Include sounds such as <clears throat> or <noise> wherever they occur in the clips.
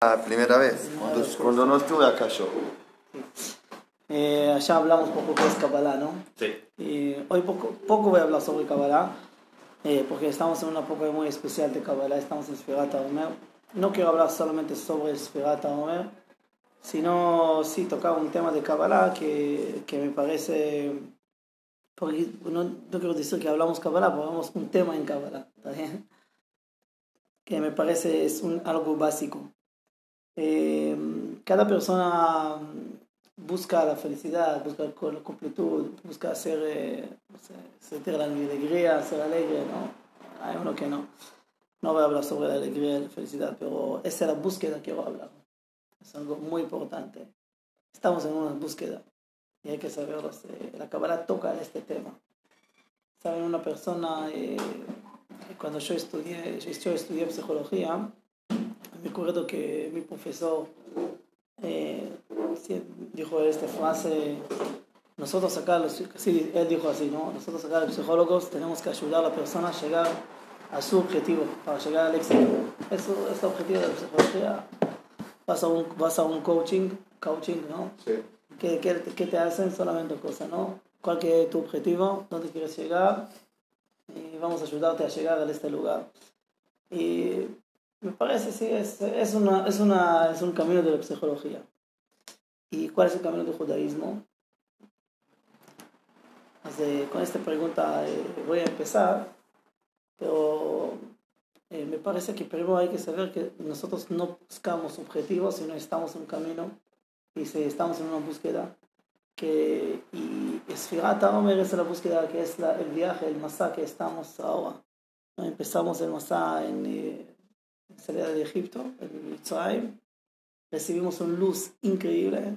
La primera vez, cuando, cuando no estuve acá yo. Eh, allá hablamos poco de Kabbalah, ¿no? Sí. Y hoy poco, poco voy a hablar sobre Kabbalah, eh, porque estamos en una época muy especial de Kabbalah, estamos en Sfirat Omer. No quiero hablar solamente sobre Sfirat Omer, sino sí tocar un tema de Kabbalah que, que me parece... Porque no, no quiero decir que hablamos Kabbalah, pero hablamos un tema en Kabbalah, ¿está bien? Que me parece es un, algo básico. Eh, cada persona busca la felicidad, busca la completud, busca hacer, eh, no sé, sentir la alegría, ser alegre, ¿no? Hay uno que no. No voy a hablar sobre la alegría y la felicidad, pero esa es la búsqueda que quiero hablar. Es algo muy importante. Estamos en una búsqueda y hay que saberlo. La Kabbalah toca este tema. Saben, una persona, eh, cuando yo estudié, yo estudié psicología, me acuerdo que mi profesor eh, dijo esta frase, nosotros acá, sí, él dijo así, ¿no? Nosotros acá los psicólogos tenemos que ayudar a la persona a llegar a su objetivo, para llegar al éxito. Eso es el objetivo de la psicología. Vas a un, vas a un coaching, coaching, ¿no? Sí. ¿Qué, qué, qué te hacen? Solamente cosas, ¿no? ¿Cuál es tu objetivo? ¿Dónde quieres llegar? Y vamos a ayudarte a llegar a este lugar. Y me parece, sí, es, es, una, es, una, es un camino de la psicología. ¿Y cuál es el camino del judaísmo? con esta pregunta eh, voy a empezar, pero eh, me parece que primero hay que saber que nosotros no buscamos objetivos, sino estamos en un camino y si estamos en una búsqueda. Que, y Esfirat Omer es la búsqueda que es la, el viaje, el masá que estamos ahora. Empezamos el masá en, eh, salida de Egipto, en Mitzrayim, recibimos una luz increíble,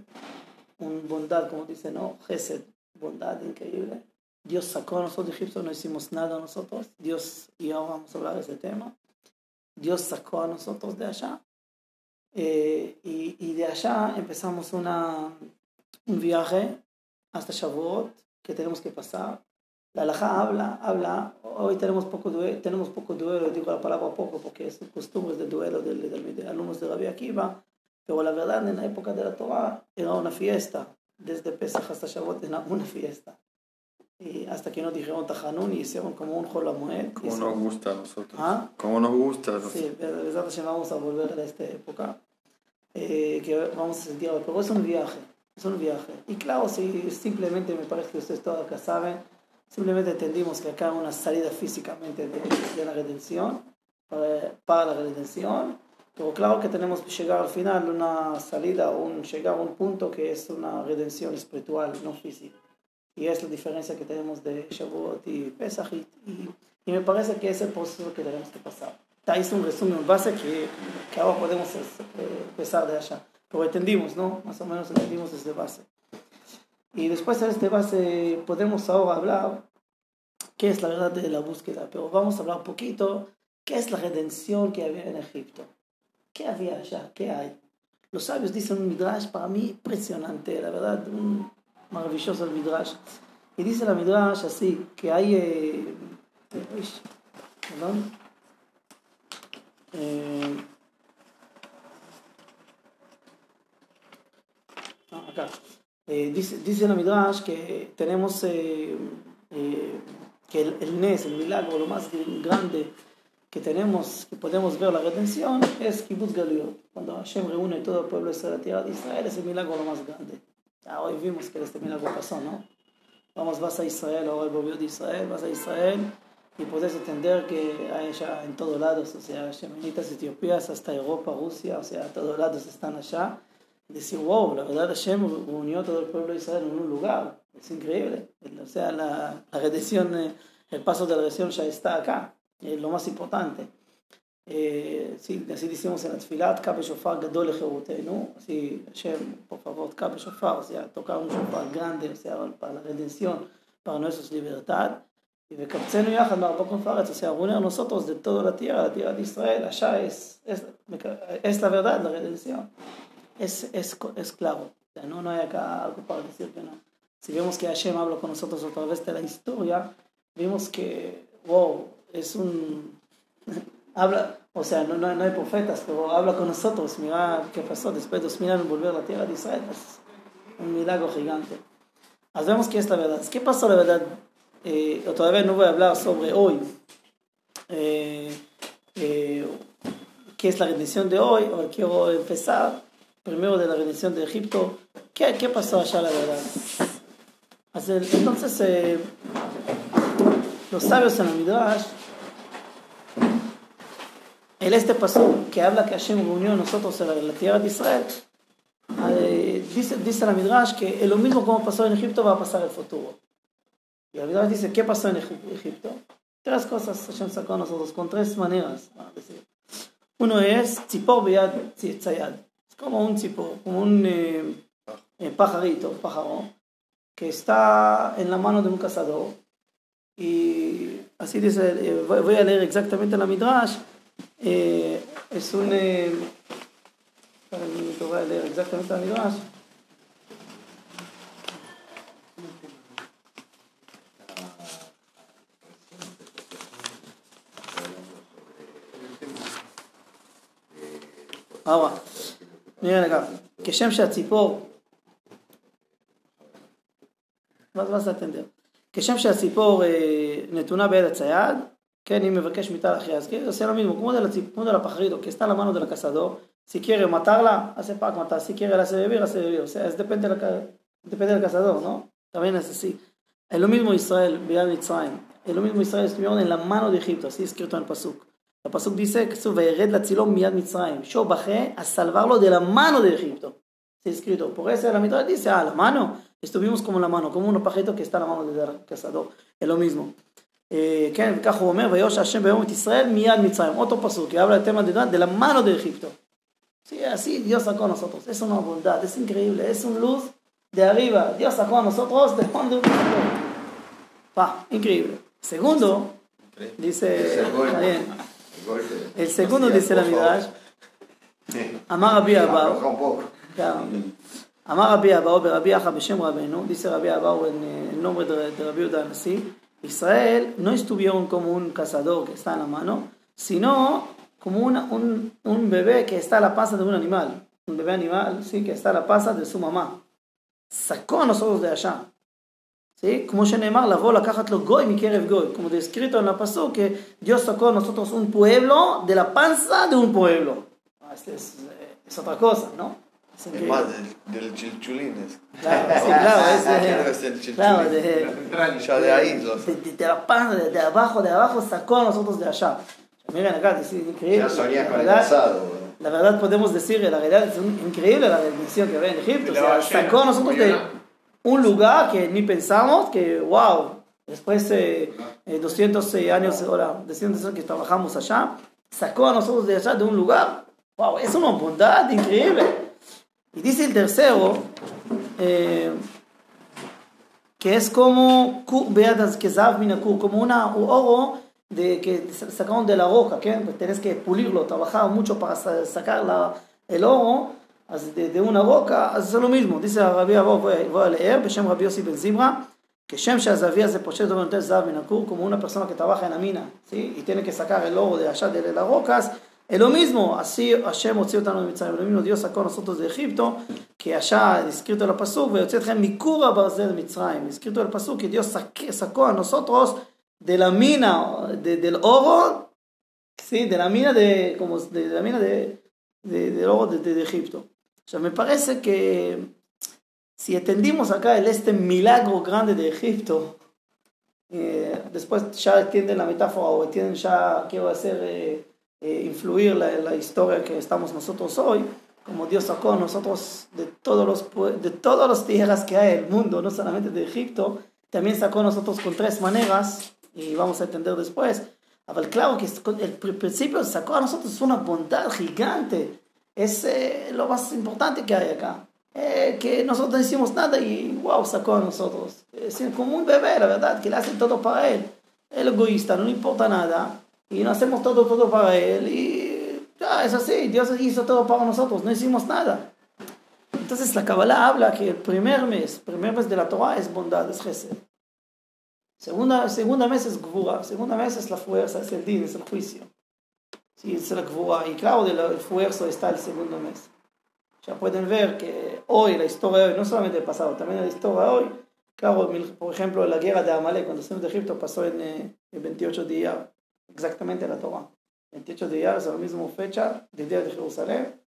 una bondad, como dice, ¿no? Gesed, bondad increíble. Dios sacó a nosotros de Egipto, no hicimos nada nosotros. Dios, y ahora vamos a hablar de ese tema. Dios sacó a nosotros de allá. Eh, y, y, de allá empezamos una, un viaje hasta Shavuot que tenemos que pasar la alhaja habla, habla, hoy tenemos poco duelo, tenemos poco duelo, digo la palabra poco porque es costumbre de duelo de, de, alumnos de Rabbi Akiva, pero la verdad en la época de la Torah era una fiesta, desde Pesach hasta Shavuot era una fiesta. Y hasta que nos dijeron Tajanun y hicieron como un Jolamuet. Como nos gusta a nosotros. ¿Ah? Como nos gusta a nosotros. Sí, vamos a volver a esta época. Eh, que vamos a sentir, pero es un viaje, es un viaje. Y claro, si simplemente me parece que ustedes todos acá saben, Simplemente entendimos que acá una salida físicamente de, la redención, para, la redención, pero claro que tenemos que llegar al final una salida, un, llegar a un punto que es una redención espiritual, no física. Y es la diferencia que tenemos de Shavuot y Pesach. Y, y, me parece que es el proceso que tenemos que pasar. Está ahí un resumen base que, que ahora podemos eh, empezar de allá. Pero entendimos, ¿no? Más o menos entendimos desde base. Y después de este base podemos ahora hablar qué es la verdad de la búsqueda, pero vamos a hablar un poquito qué es la redención que había en Egipto. ¿Qué había allá? ¿Qué hay? Los sabios dicen un midrash para mí impresionante, la verdad, un maravilloso el midrash. Y dice la midrash así, que hay... Eh, perdón. Eh, acá. Eh, dice, dice la Midrash que tenemos eh, eh, que el, el, Nes, el milagro, lo más grande que tenemos, que podemos ver la redención, es Kibbutz Galiot. Cuando Hashem reúne todo el pueblo de Israel, es el milagro lo más grande. Ya hoy vimos que este milagro pasó, ¿no? Vamos, vas a Israel, ahora el gobierno de Israel, vas a Israel y puedes entender que hay ya en todos lados, o sea, Shemenitas, Etiopías, hasta Europa, Rusia, o sea, todos lados están allá decir, wow, la verdad Hashem unió todo el pueblo de Israel en un lugar. Es increíble. O sea, la, redención, eh, el paso de la redención ya está acá. Es lo más importante. Eh, sí, así decimos en la tfilat, Kabe Shofar Gadol ¿no? Así, Hashem, por favor, Kabe Shofar, o sea, tocar un shofar grande, o sea, para la redención, para nuestra libertad. Y de Kaptzenu Yahad Marbokon Faretz, o sea, unir a nosotros de toda la tierra, la tierra de Israel, allá es, es, es la verdad, la redención es, es, es claro. no, no hay acá algo para decir que no. Si vemos que Hashem habla con nosotros a través de la historia, vemos que, wow, es un... <laughs> habla, o sea, no, no, no hay profetas, pero habla con nosotros, mira qué pasó después de dos mil años volver a la tierra de Israel, es un milagro gigante. Así vemos que es la verdad. ¿Qué pasó la verdad? Eh, todavía no voy a hablar sobre hoy, eh, eh, qué es la rendición de hoy, o quiero empezar primero de la rendición de Egipto. ¿Qué, qué pasó allá la verdad? Entonces, eh, los sabios en la Midrash el este paso que habla que Hashem reunió a nosotros en la, tierra de Israel, eh, dice, dice la Midrash que lo mismo como pasó en Egipto va a pasar en el futuro. Y la Midrash dice, ¿qué pasó en Egipto? Tres cosas Hashem sacó a nosotros con tres maneras. Uno es tzipor beyad tzayad. Como un tzipor, como un eh, eh, pajarito, pájaro, que está en la mano de un cazador. Y así dice, voy a leer exactamente la Midrash eh, es un... Eh, voy a leer exactamente la Midrash. Ahora, miren acá, כשם שהציפור, vas a atender, כשם שהציפור נתונה ביד הצייד, כן, אם מבקש מיטה אחרי אז כן, עושה si quiere matarla, hace para matar, si quiere la hace vivir, hace vivir, o sea, es depende, de la, depende del cazador, ¿no? También es así. Es lo mismo Israel, Bial Mitzrayim, es lo mismo Israel, estuvieron en la mano de Egipto, así escrito en el Pasuk. El Pasuk dice que su vered la tzilom miad Mitzrayim, yo bajé a salvarlo de la mano de Egipto. Está escrito, por eso la mitad dice, ah, la mano, estuvimos como la mano, como un pajarito que está en la mano del cazador, es lo mismo. כן, וכך הוא אומר, ויוש השם ביום את ישראל מיד מצרים. אותו פסוק, que habla del tema de, de la mano de Egipto. Sí, así Dios sacó a nosotros. Es una bondad, es increíble, es un luz de arriba. Dios sacó a nosotros de donde un Pa, increíble. Segundo, dice, bien, el segundo dice la Midrash, <laughs> Amar Rabbi Abau, Amar Rabbi Abau, Rabbi Acha Beshem Rabenu, dice Rabbi Abau en el nombre de Rabbi Uda Nasi, Israel no estuvieron como un cazador que está en la mano, sino como un, un, bebé que está a la panza de un animal. Un bebé animal, sí, que está a la panza de su mamá. Sacó a nosotros de allá. ¿Sí? Como Shenemar, la vola lo goy mi goy. Como descrito en la paso que Dios sacó a nosotros un pueblo de la panza de un pueblo. Ah, este es, eh, es otra cosa, ¿no? Es más del, del chilchulín. Claro, sí, <laughs> claro, es, de, claro, de, ya de ahí. Los... De, de, la pan, de, de, abajo, de abajo sacó a nosotros de allá. Miren acá, es increíble. Ya sonía con el pasado. La verdad podemos decir, la realidad es increíble la bendición que había en Egipto. O sea, sacó a nosotros de un lugar que ni pensamos que, wow, después de eh, 200 eh, años, ahora, 200 años que trabajamos allá, sacó a nosotros de allá de un lugar, wow, es una bondad increíble. Y dice el tercero, eh, que es como como una oro de, que sacaron de la roca, que tienes que pulirlo, trabajar mucho para sacar la, el oro de, de, una roca, es lo mismo. Dice Rabbi Abba, voy a leer, Beshem Rabbi Yossi Ben Zibra, que Shem Shazavia se posee de Zav como una persona que trabaja en la mina, ¿sí? y tiene que sacar el oro de allá de las rocas, es lo mismo, así Hashem אותנו ממצרים, lo mismo Dios sacó a nosotros de Egipto, que allá escrito el pasuk, ויוצא אתכם מכור הברזל מצרים, escrito el pasuk que Dios sacó a nosotros de la mina de, del oro, sí, de la mina de, como de, de la mina de, de, del oro de, de, Egipto. O sea, me parece que si entendimos acá el este milagro grande de Egipto, eh, después ya entienden la metáfora o entienden ya a ser eh, eh, influir la, la, historia que estamos nosotros hoy, como Dios sacó a nosotros de todos los de todas las tierras que hay en el mundo, no solamente de Egipto, también sacó a nosotros con tres maneras, y vamos a entender después. Pero claro que el principio sacó a nosotros una bondad gigante, es eh, lo más importante que hay acá. Eh, que nosotros no hicimos nada y wow, sacó a nosotros. Es como un bebé, la verdad, que le hacen todo para él. El egoísta, no le importa nada y no hacemos todo, todo para Él y ya es así, Dios hizo todo para nosotros, no hicimos nada. Entonces la Kabbalah habla que el primer mes, primer mes de la Torah es bondad, es Gesed. Segunda, segunda mes es Gvura, segunda mes es la fuerza, es el din, es el juicio. Es la Y claro, del esfuerzo está el segundo mes. Ya pueden ver que hoy, la historia de hoy, no solamente el pasado, también la historia de hoy, claro, por ejemplo, la guerra de Amalek, cuando salimos de Egipto, pasó en, el 28 de Iyar, exactamente la Torah. 28 de Iyar es la misma fecha del día de Jerusalén,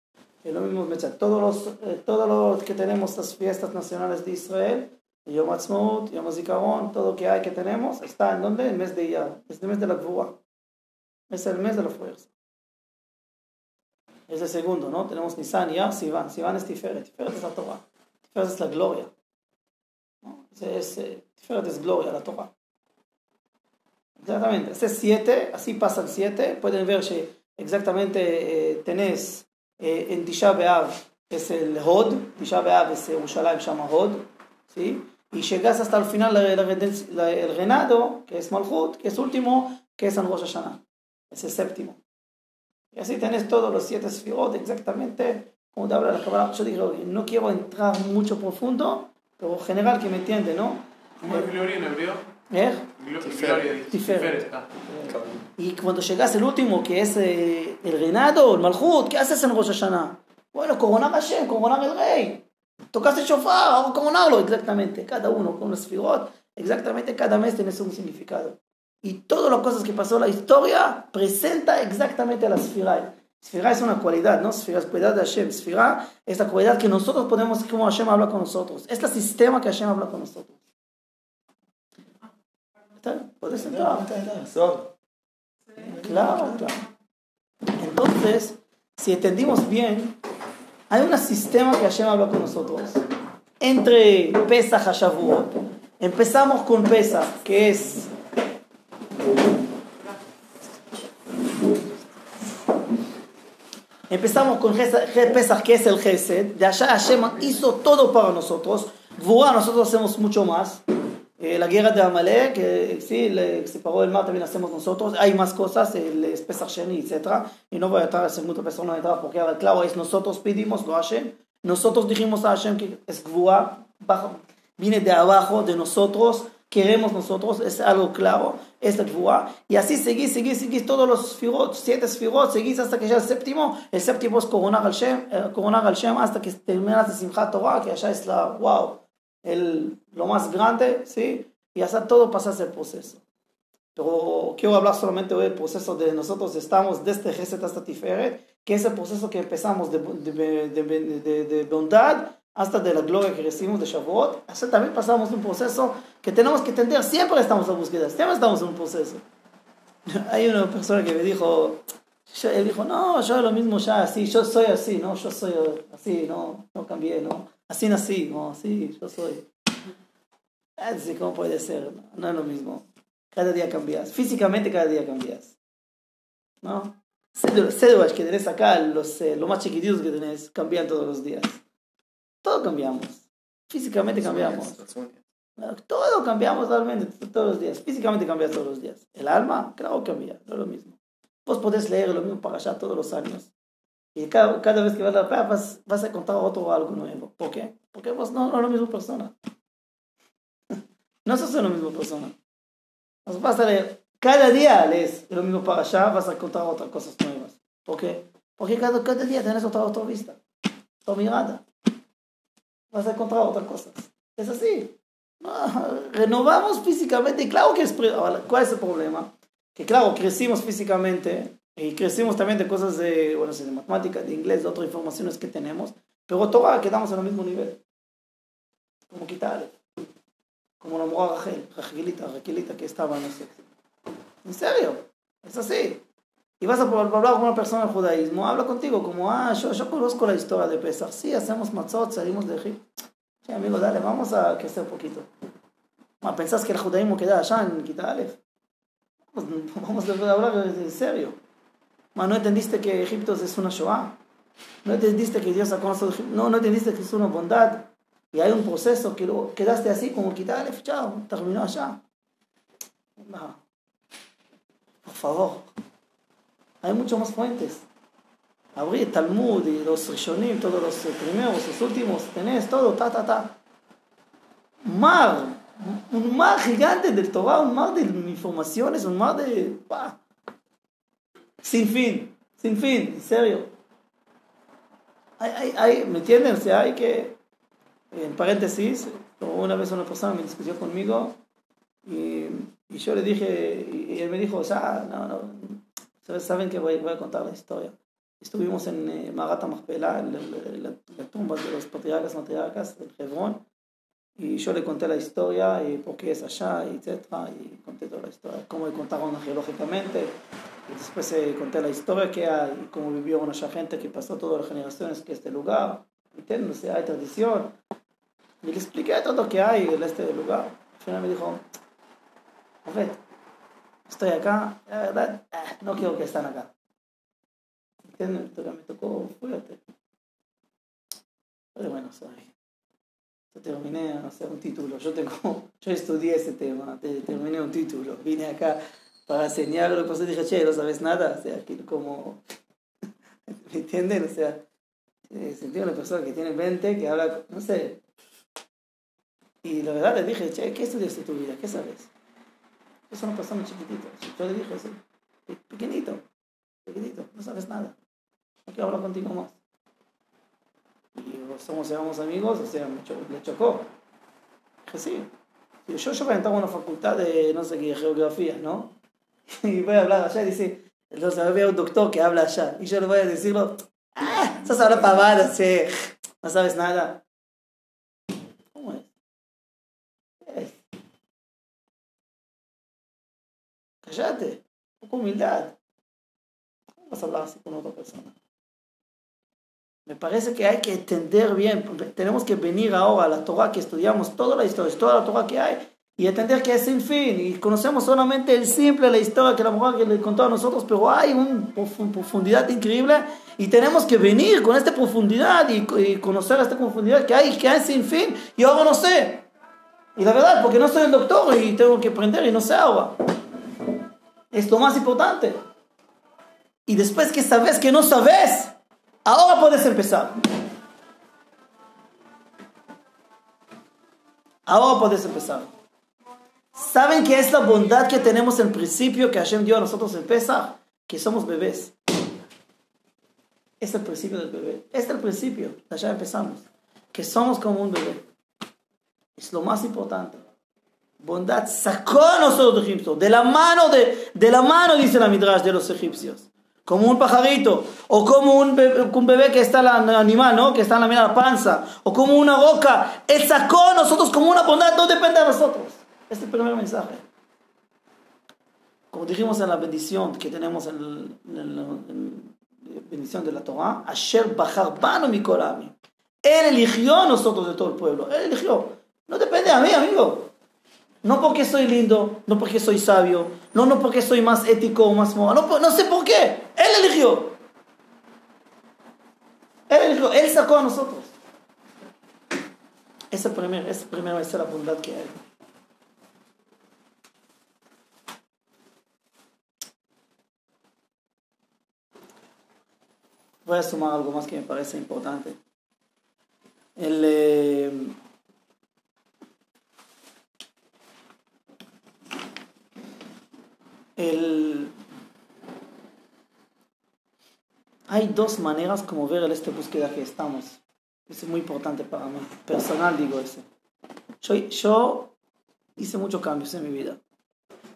es lo mismo fecha. Todos los, eh, todos los que tenemos las fiestas nacionales de Israel, Yom Ha'atzmaut, Yom HaZikaron, todo lo que hay que tenemos, está en donde? En el mes de Iyar, es el mes de la Gvura. Es el mes de la fuerza. Es el segundo, ¿no? Tenemos Nisan, Ya, Sivan. Sivan es Tiferet. Tiferet es la Torah. Tiferet es la gloria. ¿no? Es, eh, Tiferet es gloria, la Torah. Exactamente. Este es 7, así pasa el 7. Pueden ver que exactamente eh, tenés eh, en Tisha B'Av es el Hod. Tisha B'Av es Yerushalayim, llama Hod. ¿sí? Y llegas hasta el final el Renado, que es Malchut, que es último, que es en Rosh Hashanah. Es el séptimo. Y así tenés todos los siete sfirot exactamente como te habla la Kabbalah. Yo digo, no quiero entrar mucho profundo, pero general que me entiende, ¿no? ¿Cómo es gloria en hebreo? ¿Eh? Ah. Y cuando llegas el último, que es eh, el reinado, el malchut, ¿qué haces en Rosh Hashanah? Bueno, coronar a Hashem, coronar al rey. Tocaste el shofar, coronarlo, exactamente. Cada uno con los sfirot, exactamente cada mes tiene un significado. Y todas las cosas que pasó en la historia presenta exactamente a la Sfira. Sfira es una cualidad, ¿no? Sfira es cualidad de Hashem. Sfira es la cualidad que nosotros podemos, como Hashem habla con nosotros. Es el sistema que Hashem habla con nosotros. ¿Puedes entrar? Claro, claro. Entonces, si entendimos bien, hay un sistema que Hashem habla con nosotros. Entre Pesach y Shavuot. Empezamos con Pesach, que es Empezamos con Pesach, que es el Gesed. De allá Hashem hizo todo para nosotros. Gvura, nosotros hacemos mucho más. Eh, la guerra de Amalek, que sí, le separó el mar, también hacemos nosotros. Hay más cosas, el Pesach Sheni, etc. Y no voy a entrar a hacer mucha persona, entrar porque claro, es nosotros pedimos, lo Hashem. Nosotros dijimos a Hashem que es Gvura, viene de abajo, de nosotros queremos nosotros, es algo claro, es la Gvura. Y así seguís, seguís, seguís todos los firot, siete firot, seguís hasta que ya el séptimo. El séptimo es coronar al Shem, eh, coronar al Shem hasta que terminas de Simchat Torah, que allá es la, wow, el, lo más grande, ¿sí? Y hasta todo pasa el proceso. Pero quiero hablar solamente hoy del proceso de nosotros estamos desde Geset hasta Tiferet, que es el proceso que empezamos de, de, de, de bondad hasta de la gloria que recibimos de Shavuot, así también pasamos un proceso que tenemos que entender, siempre estamos en búsqueda, siempre estamos en un proceso. <laughs> Hay una persona que me dijo, él dijo, no, yo lo mismo ya, así, yo soy así, no, yo soy así, no, no cambié, no, así nací, no, así, yo soy. Así, ¿cómo puede ser? No, es lo mismo. Cada día cambias, físicamente cada día cambias. ¿No? Cédulas que tenés acá, los, eh, lo más chiquititos que tenés, cambian todos los días. Todo cambiamos. Físicamente cambiamos. Todo cambiamos realmente todos los días. Físicamente cambia todos los días. El alma, claro, cambia. No es lo mismo. Vos podés leer lo mismo para allá todos los años. Y cada, cada vez que vas a la vas, vas a encontrar otro algo nuevo. ¿Por qué? Porque vos no, no eres la <laughs> misma persona. no sos la misma persona. vas a leer, cada día lees lo mismo para allá, vas a encontrar otras cosas nuevas. ¿Por qué? Porque cada, cada día tienes otra, otra vista, otra mirada vas a encontrar otras cosas. Es así. renovamos físicamente. Y claro que es... ¿Cuál es el problema? Que claro, crecimos físicamente y crecimos también de cosas de, bueno, de matemáticas, de inglés, de otras informaciones que tenemos, pero Torah quedamos en el mismo nivel. Como quitar, como la mujer Rachel, Rachelita, Rachelita que estaba en ese. En serio, es así y vas a hablar con una persona del judaísmo, habla contigo como, ah, yo, yo conozco la historia de Pesach, sí, hacemos matzot, salimos de Egipto. Sí, amigo, dale, vamos a crecer un poquito. ¿Pensás que el judaísmo queda allá en Kita pues, <laughs> vamos a hablar en serio. ¿No entendiste que Egipto es una Shoah? ¿No entendiste que Dios sacó a Egipto? No, no entendiste que es una bondad. Y hay un proceso que lo quedaste así como Kita chao, terminó allá. Por favor. Hay muchas más fuentes. Abrí Talmud y los Rishonim, todos los primeros, los últimos, tenés todo, ta, ta, ta. Mar, un mar gigante del Torah, un mar de informaciones, un mar de... sin fin, sin fin, en serio. Hay, hay, hay, ¿Me entienden? O sea, hay que, en paréntesis, una vez una persona me discutió conmigo y, y yo le dije, y, él me dijo, o sea, no, no, saben que voy, voy a contar la historia. Estuvimos en eh, Magata Machpelah, en la, la, tumba de los patriarcas matriarcas del Hebrón, y yo le conté la historia y por qué es allá, etc. Y conté toda la historia, cómo contaron geológicamente. Y después eh, conté la historia que hay, cómo vivió una gente que pasó todas las generaciones que este lugar. Sea, hay tradición. Y le expliqué todo lo que hay en este lugar. Al final me dijo, a ver, estoy acá, la verdad, eh, no quiero que estén acá. ¿Entienden? Me tocó fuerte. Pero bueno, soy yo terminé a hacer un título. Yo tengo, yo estudié ese tema, terminé un título. Vine acá para enseñarlo, pues dije, che, no sabes nada. O sea, que como, <laughs> ¿me entienden? O sea, eh, sentí una persona que tiene 20, que habla, no sé. Y la verdad le dije, che, ¿qué estudiaste tu vida? ¿Qué sabes? Yo soy una persona chiquitita. Yo le dije, sí, pequeñito, pequeñito, no sabes nada. No quiero hablar contigo más y somos, éramos amigos, o sea, me le chocó. Dije, sí. Yo, yo a una facultad de, no sé qué, geografía, ¿no? <laughs> Y voy a hablar allá y dice, entonces veo un doctor que habla allá. Y yo le voy a decirlo, ah, estás hablando pavadas, sí, no sabes nada. ¿Cómo es? es? Cállate, un poco humildad. ¿Cómo vas a hablar así con otra persona? Me parece que hay que entender bien, tenemos que venir ahora a la Torah que estudiamos toda la historia, toda la Torah que hay, y entender que es sin fin, y conocemos solamente el simple, la historia que la mujer que le contó a nosotros, pero hay una profundidad increíble, y tenemos que venir con esta profundidad y, conocer esta profundidad que hay, que hay sin fin, y ahora no sé. Y la verdad, porque no soy el doctor y tengo que aprender y no sé ahora. Es lo más importante. Y después que sabes que no sabes, Ahora puedes empezar. Ahora puedes empezar. ¿Saben qué es la bondad que tenemos en principio que Hashem dio a nosotros en? Que somos bebés. Es el principio del bebé. Es el principio. Allá empezamos. Que somos como un bebé. Es lo más importante. Bondad sacó a nosotros de Egipto. De la mano, de, de la mano, dice la Midrash, de los egipcios como un pajarito, o como un bebé, que está en la animal, ¿no? Que está en la mira la panza, o como una boca. Él sacó a nosotros como una bondad, no depende de nosotros. Este es el primer mensaje. Como dijimos en la bendición que tenemos en, la bendición de la Torah, Asher Bajar Bano Mikolami. Él eligió a nosotros de todo el pueblo. Él eligió. No depende de mí, amigo. No porque soy lindo, no porque soy sabio, no, no porque soy más ético o más moral, no, no sé por qué. Él eligió. Él eligió, Él sacó a nosotros. Esa primera, esa primera es la bondad que hay. Voy a sumar algo más que me parece importante. El, eh, Hay dos maneras como ver en esta búsqueda que estamos. es muy importante para mí. Personal digo eso. Yo, hice muchos cambios en mi vida.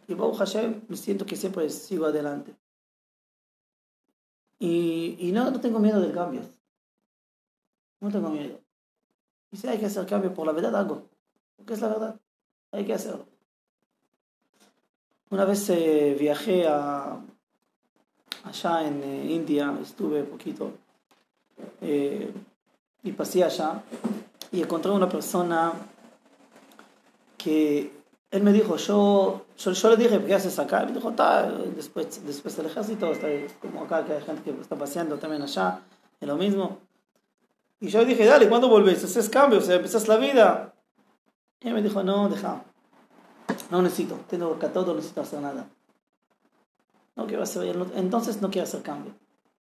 Y Baruch Hashem me siento que siempre sigo adelante. Y, no, tengo miedo del cambio. No tengo miedo. Y si hay que hacer cambio por la verdad, hago. Porque es la verdad. Hay que hacerlo. Una vez eh, viajé a, allá en eh, India, estuve poquito, eh, y pasé allá, y encontré una persona que él me dijo, yo, yo, le dije, ¿qué haces acá? Me dijo, está, después, después del ejército, está como acá, que hay gente que está paseando también allá, es lo mismo. Y yo le dije, dale, ¿cuándo volvés? Haces cambio, o sea, empezás la vida. Y él me dijo, no, deja, no necesito, tengo acá todo, no necesito hacer nada. No quiero hacer, entonces no quiero hacer cambio.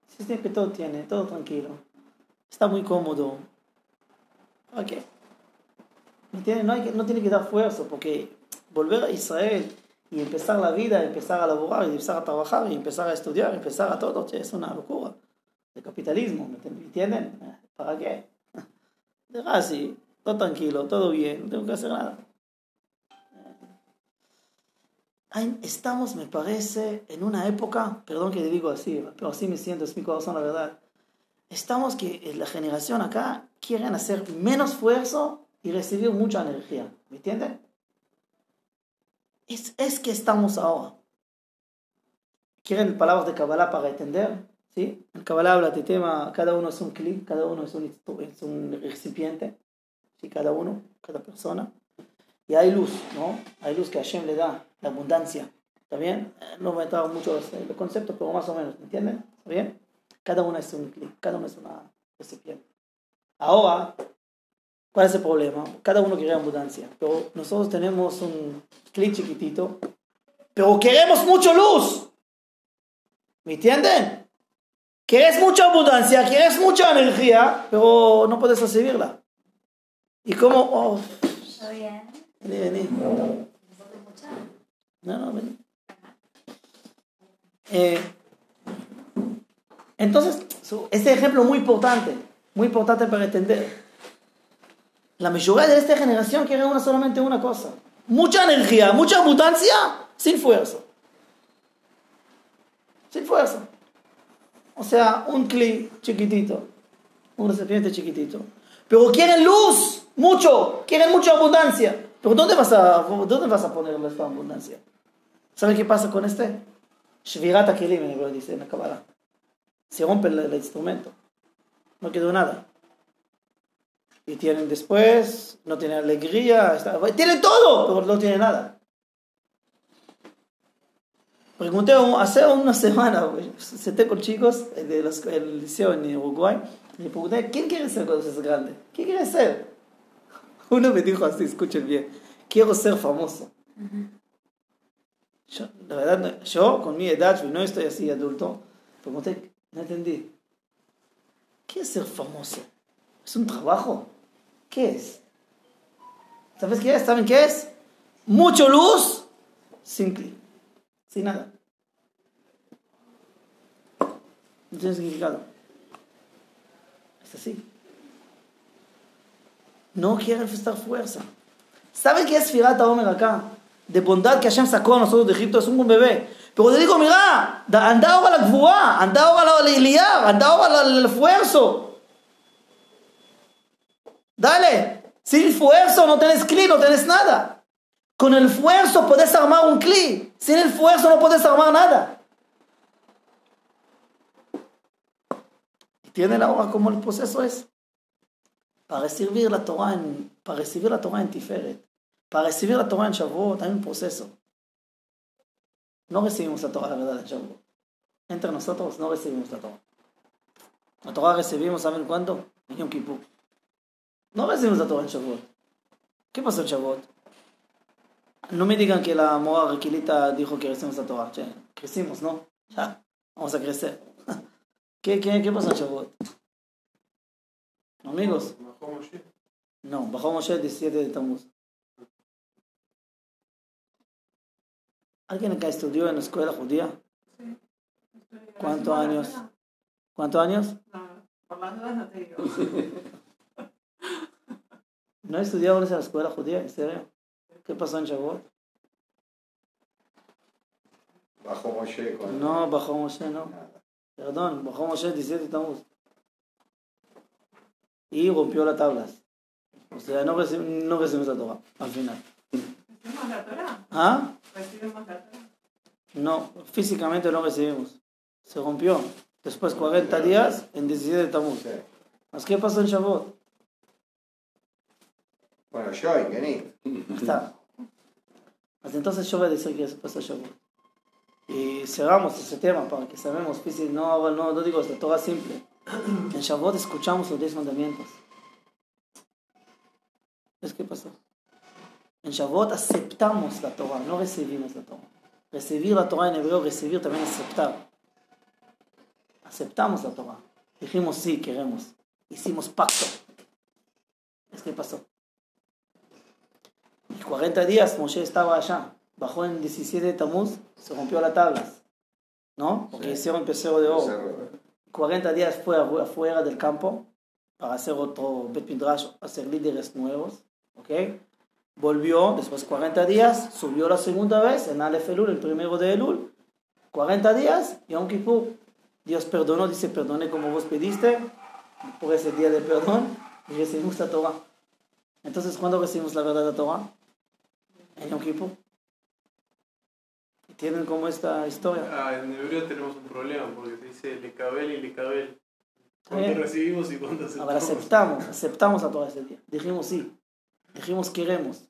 Si que todo tiene, todo tranquilo, está muy cómodo. Ok. No, hay no tiene que dar fuerza porque volver a Israel y empezar la vida, empezar a laborar, y empezar a trabajar, y empezar a estudiar, empezar a todo, es una locura de capitalismo, ¿me entienden? ¿Para qué? <laughs> Deja así, todo tranquilo, todo bien, no tengo que hacer nada. Estamos, me parece, en una época, perdón que le digo así, pero así me siento, es mi corazón la verdad. Estamos que la generación acá quieren hacer menos esfuerzo y recibir mucha energía. ¿Me entienden? Es, es que estamos ahora. ¿Quieren palabras de Kabbalah para entender? ¿Sí? En Kabbalah habla de tema, cada uno es un clic, cada uno es un, es un recipiente, ¿sí? cada uno, cada persona. Y hay luz, ¿no? Hay luz que Hashem le da, la abundancia. ¿Está bien? No me he entrado mucho los, los conceptos, pero más o menos, ¿me entienden? ¿Está bien? Cada uno es un clic, cada uno es una recipiente. Ahora, ¿cuál es el problema? Cada uno quiere abundancia, pero nosotros tenemos un clic chiquitito, pero queremos mucha luz. ¿Me entienden? Quieres mucha abundancia, quieres mucha energía, pero no puedes recibirla. ¿Y cómo? Oh. Vení, vení. No, no. Eh, entonces, este ejemplo muy importante, muy importante para entender. La mayoría de esta generación quiere una, solamente una cosa. Mucha energía, mucha abundancia, sin fuerza. Sin fuerza. O sea, un cli chiquitito, un recipiente chiquitito. Pero quieren luz, mucho, quieren mucha abundancia. Pero ¿dónde vas a, dónde vas a poner esta abundancia? ¿Saben qué pasa con este? Shvirat Kelim, dice en la Kabbalah. Se rompe el, instrumento. No quedó nada. Y tienen después, no tienen alegría, tienen todo, pero no tienen nada. Pregunté hace una semana, senté con chicos del liceo en Uruguay, y pregunté, ¿quién quiere ser cuando seas grande? ¿Quién quiere ser? Uno me dijo así, escuchen bien, quiero ser famoso. Yo, la verdad, yo con mi edad, no estoy así adulto, pregunté, no entendí. ¿Qué es ser famoso? ¿Es un trabajo? ¿Qué es? ¿Sabes qué es? ¿Saben qué es? Mucho luz sin clic, sin nada. No tiene significado. Es así no quieren prestar fuerza. ¿Saben qué es Firata Omer acá? De bondad que Hashem sacó a nosotros de Egipto, es un bebé. Pero le digo, mira, anda ahora la gvua, anda ahora la liar, anda ahora el esfuerzo. Dale, sin esfuerzo no tienes cli, no tienes nada. Con el esfuerzo puedes armar un cli, sin el esfuerzo no puedes armar nada. ¿Tienen ahora cómo el proceso es? En, para recibir la Torah en Tiferet, para recibir la Torah en Shavuot, hay un proceso. No recibimos la Torah, la verdad, en Shavuot. Entre nosotros no recibimos la Torah. La Torah recibimos, ¿saben cuándo? En Yom Kippur. No recibimos la Torah en Shavuot. ¿Qué pasó en Shavuot? No me digan que la Mora Requilita dijo que recibimos la Torah. Che, crecimos, ¿no? Vamos a crecer. <laughs> ¿Qué, qué, qué pasó en Shavuot? Amigos. No, bajó Moshe el 17 de Tammuz. ¿Alguien acá estudió en la escuela judía? Sí. ¿Cuántos años? ¿Cuántos años? No, por las dudas no te digo. <laughs> ¿No estudiaron en la escuela judía? ¿En serio? ¿Qué pasó en Shavuot? Bajó Moshe. No, bajó Moshe, no. Perdón, bajó Moshe el 17 de Tammuz y rompió las tablas. O sea, no, recibimos, no recibimos la Torah al final. ¿Recibimos la Torah? ¿Ah? ¿Recibimos la Torah? No, físicamente no recibimos. Se rompió. Después 40 días en 17 de Tammuz. ¿Qué pasó en Shavuot? Bueno, yo y Kenny. Está. Entonces yo voy a decir que pasó en Shavuot. Y cerramos ese tema para que sabemos, no, no, no digo, es la Torah simple. <clears throat> En Shavuot escuchamos los diez mandamientos. ¿Es qué pasó? En Shavuot aceptamos la Torah, no recibimos la Torah. Recibir la Torah en hebreo, recibir también aceptar. Aceptamos la Torah. Dijimos sí, queremos. Hicimos pacto. ¿Es qué pasó? Y 40 días Moshe estaba allá. bajó en 17 de Tamuz, se rompió la tabla. ¿No? Porque Sí. hicieron pecero de oro. Cerro. 40 días fue afu- afuera del campo para hacer otro Bet hacer líderes nuevos. ¿Ok? Volvió, después de 40 días, subió la segunda vez en Aleph Elul, el primero de Elul. 40 días, Yom Kippur. Dios perdonó, dice, perdoné como vos pediste, por ese día de perdón, y recibimos la Torah. Entonces, ¿cuándo recibimos la verdad de la Torah? En Yom Kippur. ¿Entienden cómo esta historia? Ah, en hebreo tenemos un problema porque se dice lecabel y lecabel. ¿Cuándo Bien. recibimos y cuándo aceptamos? Ahora aceptamos, aceptamos a Torah ese día. Dijimos sí, dijimos queremos.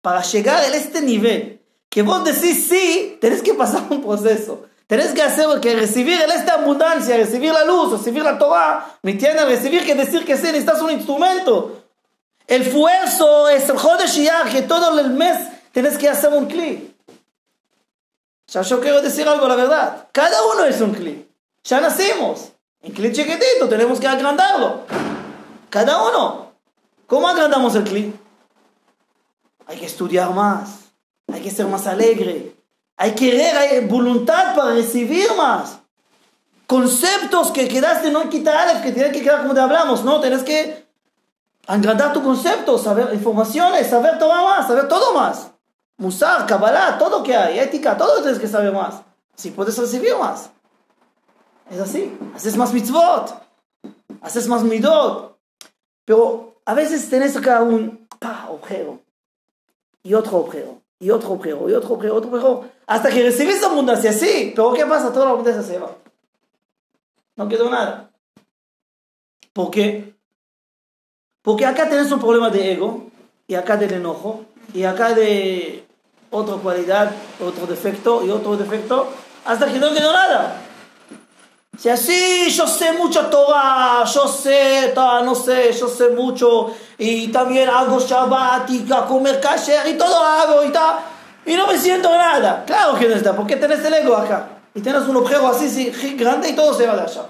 Para llegar a este nivel, que vos decís sí, tenés que pasar un proceso. Tenés que hacer que recibir el esta abundancia, recibir la luz, recibir la Torah, ¿me entiendes? Recibir que decir que sí, necesitas un instrumento. El esfuerzo es el Jodesh Iyar, que todo el mes tenés que hacer un clic. Ya yo quiero decir algo, la verdad. Cada uno es un clic. Ya nacimos. En clic chiquitito, tenemos que agrandarlo. Cada uno. ¿Cómo agrandamos el clic? Hay que estudiar más. Hay que ser más alegre. Hay que querer, hay voluntad para recibir más. Conceptos que quedaste no en Kita Aleph, que tienes que quedar como te hablamos, no, tienes que agrandar tu concepto, saber informaciones, saber todo más, saber todo más. Musar, Kabbalah, todo que hay, ética, todo tienes que saber más. Si puedes recibir más. Es así. Haces más mitzvot. Haces más midot. Pero a veces tenés acá un pa, objeto. Y otro objeto. Y otro objeto. Y otro objeto. Otro objeto. Hasta que recibes abundancia, sí. Pero ¿qué pasa? Toda la abundancia se va. No quedó nada. ¿Por qué? Porque acá tenés un problema de ego. Y acá del enojo. Y acá de otra cualidad, otro defecto y otro defecto. Hasta que no quedó nada. Si así yo sé mucho Torah, yo sé, ta, no sé, yo sé mucho, y también hago Shabbat y comer kasher y todo hago y ta, y no me siento nada. Claro que no está, porque tenés el ego acá, y tenés un objeto así, sí, grande y todo se va de allá.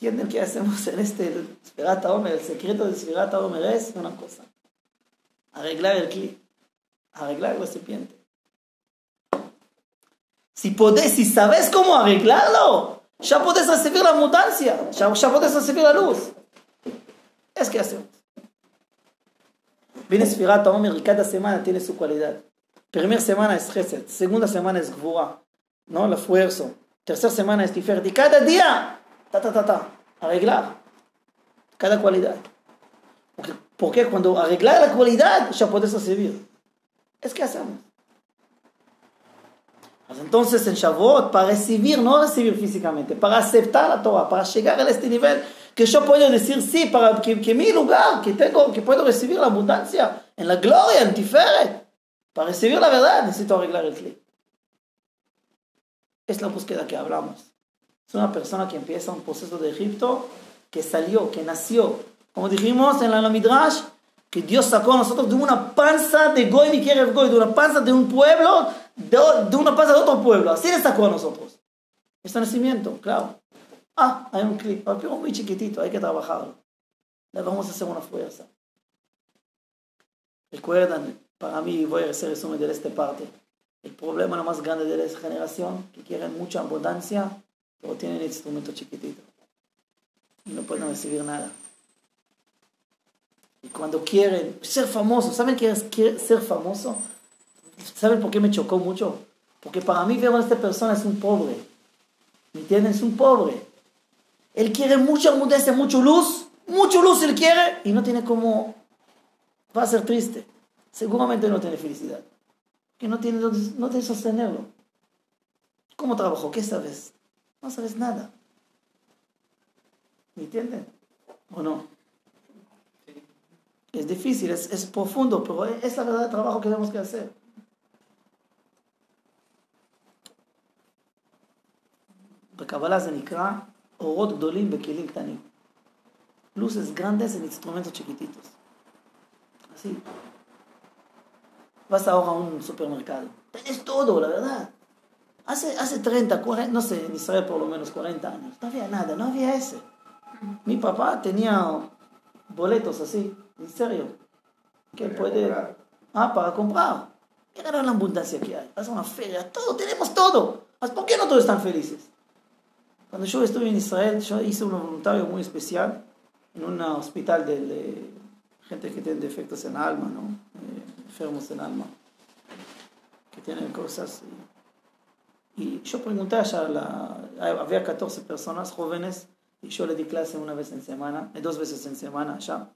¿Entienden qué hacemos en este Sfirata Omer? El secreto del Sfirata Omer es una cosa, arreglar el clip, arreglar el recipiente. Si podés, si sabes cómo arreglarlo, ya podés recibir la abundancia, ya, ya podés recibir la luz. Es que hacemos. Viene Sfirat Omer y cada semana tiene su cualidad. Primera semana es Chesed, segunda semana es Gvura, ¿no? El esfuerzo. Tercera semana es Tiferet. Y cada día, ta, ta, ta, ta, arreglar. Cada cualidad. Porque, porque cuando arreglar la cualidad, ya podés recibir. Es que hacemos. Pues entonces en Shavuot, para recibir, no recibir físicamente, para aceptar la Torah, para llegar a este nivel, que yo puedo decir sí, para que, que mi lugar, que, tengo, que puedo recibir la abundancia, en la gloria, en Tiferet, para recibir la verdad, necesito arreglar el clip. Es la búsqueda que hablamos. Es una persona que empieza un proceso de Egipto, que salió, que nació, como dijimos en la Midrash, que Dios sacó a nosotros de una panza de Goy y Kierev Goy, de una panza de un pueblo, de, de, una panza de otro pueblo. Así le sacó a nosotros. Este nacimiento, claro. Ah, hay un clip, pero muy chiquitito, hay que trabajarlo. Le vamos a hacer una fuerza. Recuerdan, para mí, voy a hacer resumen de esta parte. El problema más grande de esta generación, que quieren mucha abundancia, pero tienen instrumento chiquitito. Y no pueden recibir nada. Y cuando quieren ser famosos, ¿saben qué es ser famoso? ¿Saben por qué me chocó mucho? Porque para mí ver a esta persona es un pobre. ¿Me entienden? Es un pobre. Él quiere mucha abundancia, mucha luz. Mucha luz él quiere y no tiene cómo... Va a ser triste. Seguramente no tiene felicidad. Que no tiene, no tiene sostenerlo. ¿Cómo trabajó? ¿Qué sabes? No sabes nada. ¿Me entienden? ¿O no? Es difícil, es, es, profundo, pero es la verdad del trabajo que tenemos que hacer. בקבלה זה נקרא אורות גדולים בכלים קטנים. luces grandes en instrumentos chiquititos. Así. Vas ahora a un supermercado. Tenés todo, la verdad. Hace, hace 30, 40, no sé, en Israel por lo menos 40 años. No había nada, no había ese. Mi papá tenía boletos así, en serio. que puede... comprar. Ah, para comprar. Qué gran la abundancia que hay. A una feria, todo, tenemos todo. ¿Por qué no todos están felices? Cuando yo estuve en Israel, yo hice un voluntario muy especial en un hospital de, de gente que tiene defectos en alma, ¿no? Eh, enfermos en alma, que tienen cosas. Y, y yo pregunté allá, la, había 14 personas jóvenes y yo le di clase una vez en semana, eh, dos veces en semana allá.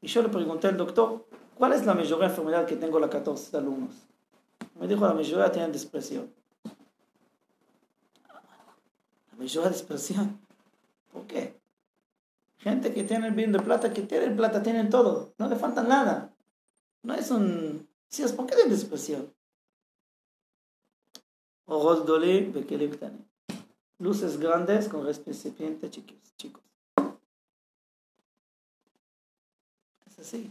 Y yo le pregunté al doctor, ¿cuál es la mayor enfermedad que tengo los 14 alumnos? Me dijo, la mayoría tienen depresión. La mayoría depresión. ¿Por qué? Gente que tiene el bien de plata, que tienen plata, tienen todo. No le falta nada. No es un... Es, ¿por qué de depresión? Ojos dolí, bekelim ktanim. Luces grandes con recipientes chicos. chicos. Es así.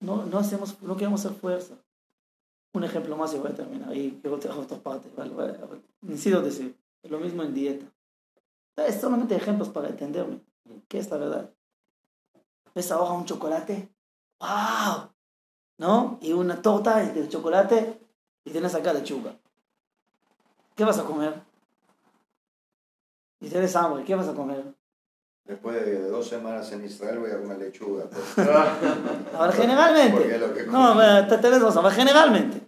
No, no, hacemos, no queremos hacer fuerza. Un ejemplo más y voy a terminar. Y quiero dejar otra parte. Vale, vale, vale. Necesito decir. Lo mismo en dieta. Es solamente ejemplos para entenderme. ¿Qué es la verdad? ¿Ves ahora un chocolate? ¡Wow! ¿No? Y una torta de chocolate y tienes acá lechuga. ¿Qué vas a comer? Y tienes hambre, ¿qué vas a comer? Después de dos semanas en Israel voy a comer lechuga. <laughs> <laughs> pues. Ahora, generalmente. Lo que No, te tenés razón, generalmente.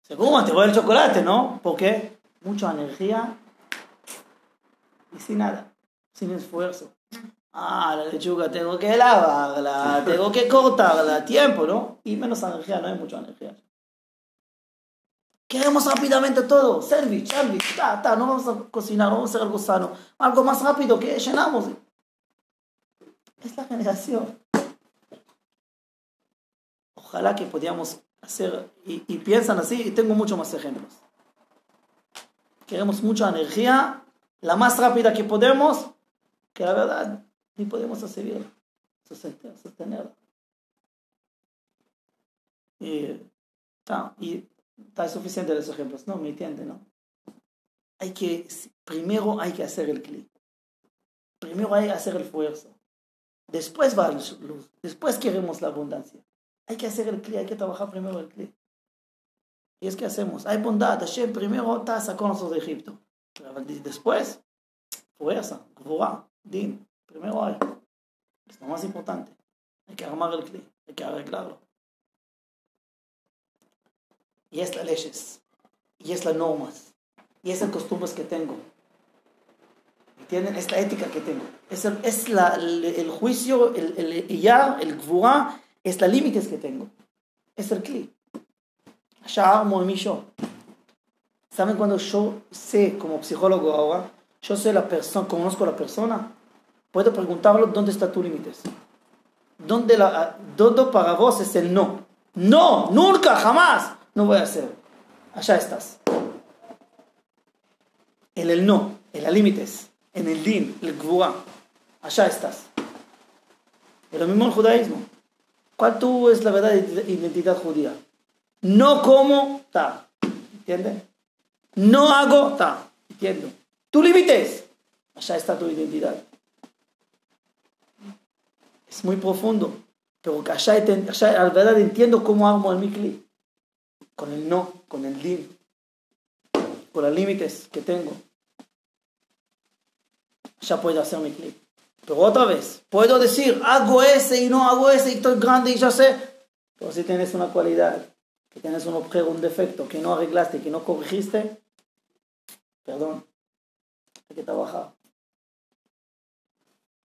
Según te voy el chocolate, ¿no? Porque mucha energía y sin nada, sin esfuerzo. Ah, la lechuga tengo que lavarla, <laughs> tengo que cortarla, tiempo, ¿no? Y menos energía, no hay mucha energía. Queremos rápidamente todo, sandwich, sandwich, ta, ta, no vamos a cocinar, vamos a hacer algo sano, algo más rápido que llenamos. Es la generación. Ojalá que podíamos hacer, y, y piensan así, y tengo muchos más ejemplos. Queremos mucha energía, la más rápida que podemos, que la verdad ni podemos seguir, sostener-. Y, y está suficiente los ejemplos, ¿no? ¿Me entiende, no? Hay que, primero hay que hacer el clic. Primero hay que hacer el esfuerzo. Después va la luz. Después queremos la abundancia. Hay que hacer el clic, hay que trabajar primero el clic. Y es que hacemos. Hay bondad. Hashem primero está sacó nosotros de Egipto. Después, fuerza, gvurá, din. Primero hay. Es lo más importante. Hay que armar el clic. Hay que arreglarlo. Y es las leyes. Y es las normas. Y es las costumbres que tengo. ¿Entienden? Es la ética que tengo. Es el, es la, el, el juicio, el, el iyar, el gvurá, es los límites que tengo. Es el clic. Ya armo en mi yo. ¿Saben cuando yo sé, como psicólogo ahora, yo sé la persona, conozco a la persona, puedo preguntarlo dónde está tu límites? ¿Dónde, ¿Dónde para vos es el no? No, nunca, jamás. No voy a hacer. Allá estás. En el no, en los límites, en el din, el gvura. Allá estás. Es lo mismo el judaísmo. ¿Cuál tú es la verdad identidad judía? No como, ta. ¿Entiendes? No hago, ta. Entiendo. Tu límites. Allá está tu identidad. Es muy profundo. Pero allá, allá la verdad entiendo cómo armo el mikli. Con el no, con el din. Con los límites que tengo. Ya puedo hacer mi clip. Pero otra vez, puedo decir, hago ese y no hago ese y estoy grande y ya sé. Pero si tienes una cualidad, que tienes un objeto, un defecto, que no arreglaste, que no corregiste, perdón, hay que trabajar.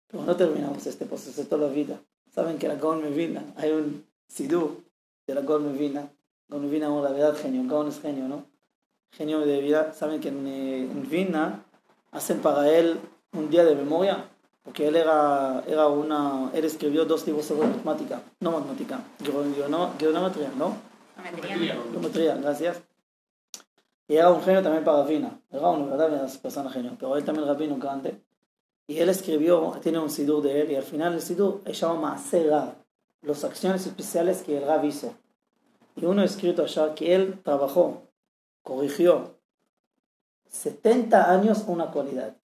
Pero no terminamos este proceso de toda la vida. Saben que la Gaon Mevina, hay un sidú de la Gaon Mevina. Gaon Mevina la verdad genio, Gaon es genio, ¿no? Genio de vida. Saben que en, en Vina hacen para él un día de memoria, porque él era, era una, él escribió dos libros sobre matemática, no matemática, geometría, ¿no? Geometría. Gracias. Y era un genio también para Vina, era una verdad persona genio, pero él también rabino grande. Y él escribió, tiene un sidur de él, y al final el sidur se llama Maaser Rav, las acciones especiales que el Rav hizo. Y uno escrito allá que él trabajó, corrigió 70 años una cualidad.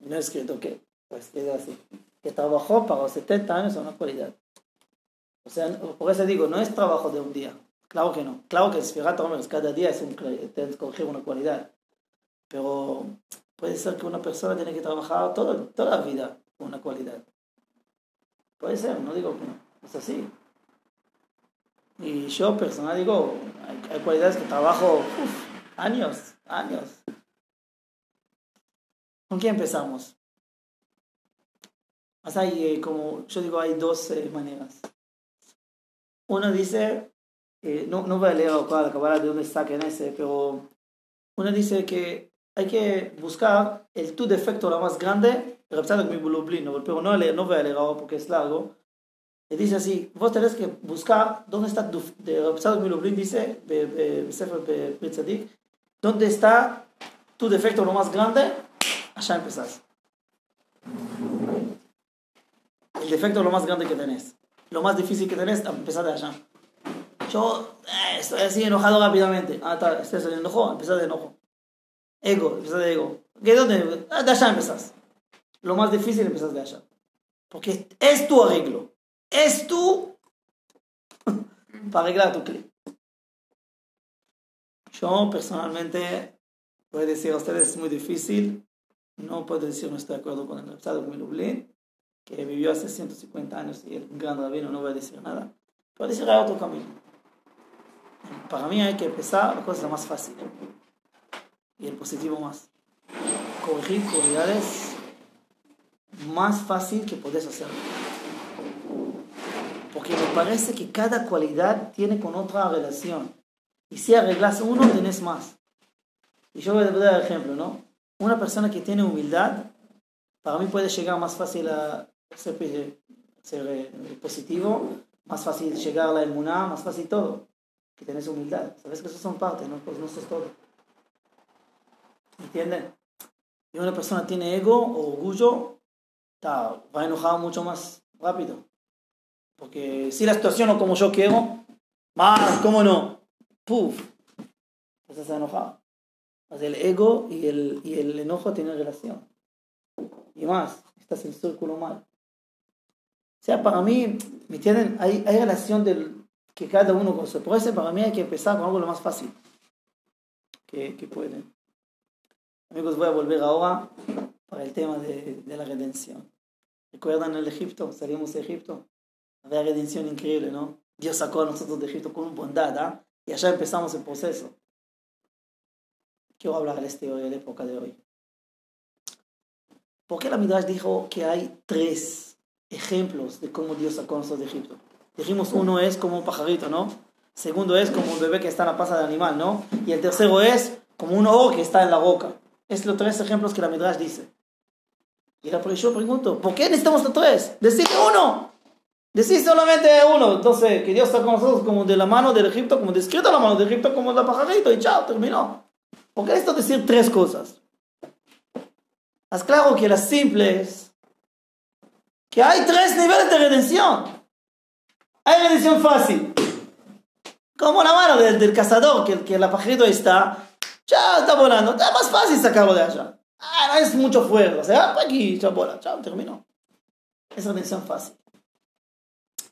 No he escrito que Pues es así. Que trabajó para los 70 años una cualidad. O sea, por eso digo, no es trabajo de un día. Claro que no. Claro que Sfirat Omer cada día es un, coger una cualidad. Pero puede ser que una persona tiene que trabajar toda, toda la vida con una cualidad. Puede ser, no digo que no. Es así. Y yo personal digo, hay, cualidades que trabajo años, años. ¿Con qué empezamos? hay, eh, como yo digo, hay dos eh, maneras. Uno dice, eh, no, no voy a leer la cabala de dónde saquen ese, pero uno dice que hay que buscar el tu defecto lo más grande, pero no, no voy a leer porque es largo. Y dice así, vos tenés que buscar dónde está tu, dice, dónde está tu defecto lo más grande, allá empezás. El defecto lo más grande que tenés. Lo más difícil que tenés, empezar de allá. Yo eh, estoy así enojado rápidamente. Ah, está, estás enojo, empezás de enojo. Ego, empezás de ego. ¿De dónde? Ah, de allá empezás. Lo más difícil empezás de allá. Porque es tu arreglo. Es tú <laughs> para arreglar tu clip. Yo personalmente voy a decir a ustedes es muy difícil. No puedo decir no estoy de acuerdo con el Estado de Lublin, que vivió hace 150 años y el gran rabino no voy a decir nada. Puedo decir hay otro camino. Para mí hay que empezar la cosa más fácil y el positivo más. Corregir cualidades más fácil que podés hacerlo. Porque me parece que cada cualidad tiene con otra relación. Y si arreglas uno, tenés más. Y yo voy a dar ejemplo, ¿no? Una persona que tiene humildad, para mí puede llegar más fácil a ser, ser eh, positivo, más fácil llegar a la emuná, más fácil todo. Que tenés humildad. Sabes que eso son partes, ¿no? Pues no sos todo. ¿Entienden? Y una persona tiene ego o orgullo, va a enojar mucho más rápido. Porque si la situación no como yo quiero, más, ¿cómo no? Puf, estás enojado. El ego y el, y el enojo tienen relación. Y más, estás en el círculo mal. O sea, para mí, ¿me entienden? Hay, hay relación del que cada uno con su. Por eso, para mí hay que empezar con algo lo más fácil que, que pueden. Amigos, voy a volver ahora para el tema de, de la redención. ¿Recuerdan el Egipto? Salimos de Egipto. Había redención increíble, ¿no? Dios sacó a nosotros de Egipto con bondad, ¿ah? Y allá empezamos el proceso. Quiero hablar de este hoy, de la época de hoy. ¿Por qué la Midrash dijo que hay tres ejemplos de cómo Dios sacó a nosotros de Egipto? Dijimos uno es como un pajarito, ¿no? Segundo es como un bebé que está en la pasa del animal, ¿no? Y el tercero es como un ojo que está en la boca. Es los tres ejemplos que la Midrash dice. Y la yo pregunto, ¿por qué necesitamos los tres? Decide uno. Decir solamente uno. Entonces, que Dios está con nosotros como de la mano del Egipto, como descrito la mano del Egipto, como la pajarito, y chao, terminó. ¿Por qué esto decir tres cosas? Es claro que la simple es que hay tres niveles de redención. Hay redención fácil. Como la mano del, cazador, que, que el pajarito está, ya está volando. Es más fácil sacarlo de allá. Ah, no es mucho fuego. O sea, aquí, chao, bola, chao, terminó. Es redención fácil.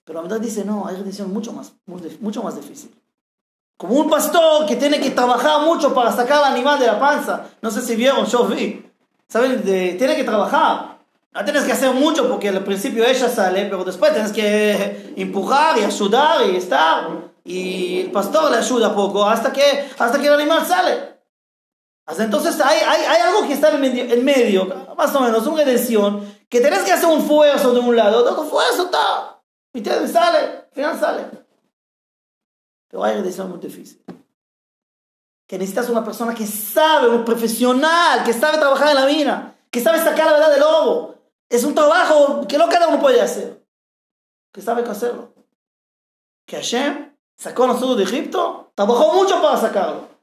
Pero la verdad dice, no, hay redención mucho más, mucho más difícil. Como un pastor que tiene que trabajar mucho para sacar al animal de la panza. No sé si vieron, yo vi. ¿Saben? tiene que trabajar. No tienes que hacer mucho porque al principio ella sale, pero después tienes que empujar y ayudar y estar. Y el pastor le ayuda poco hasta que, hasta que el animal sale. Hasta entonces hay, hay, hay algo que está en medio, en medio, más o menos, una redención, que tienes que hacer un esfuerzo de un lado, otro esfuerzo está. Y te sale, al final sale. Pero hay redención muy difícil. Que necesitas una persona que sabe, un profesional, que sabe trabajar en la mina, que sabe sacar la verdad del lobo. Es un trabajo que no cada uno puede hacer. Que sabe hacerlo. Que Hashem sacó a nosotros de Egipto, trabajó mucho para sacarlo.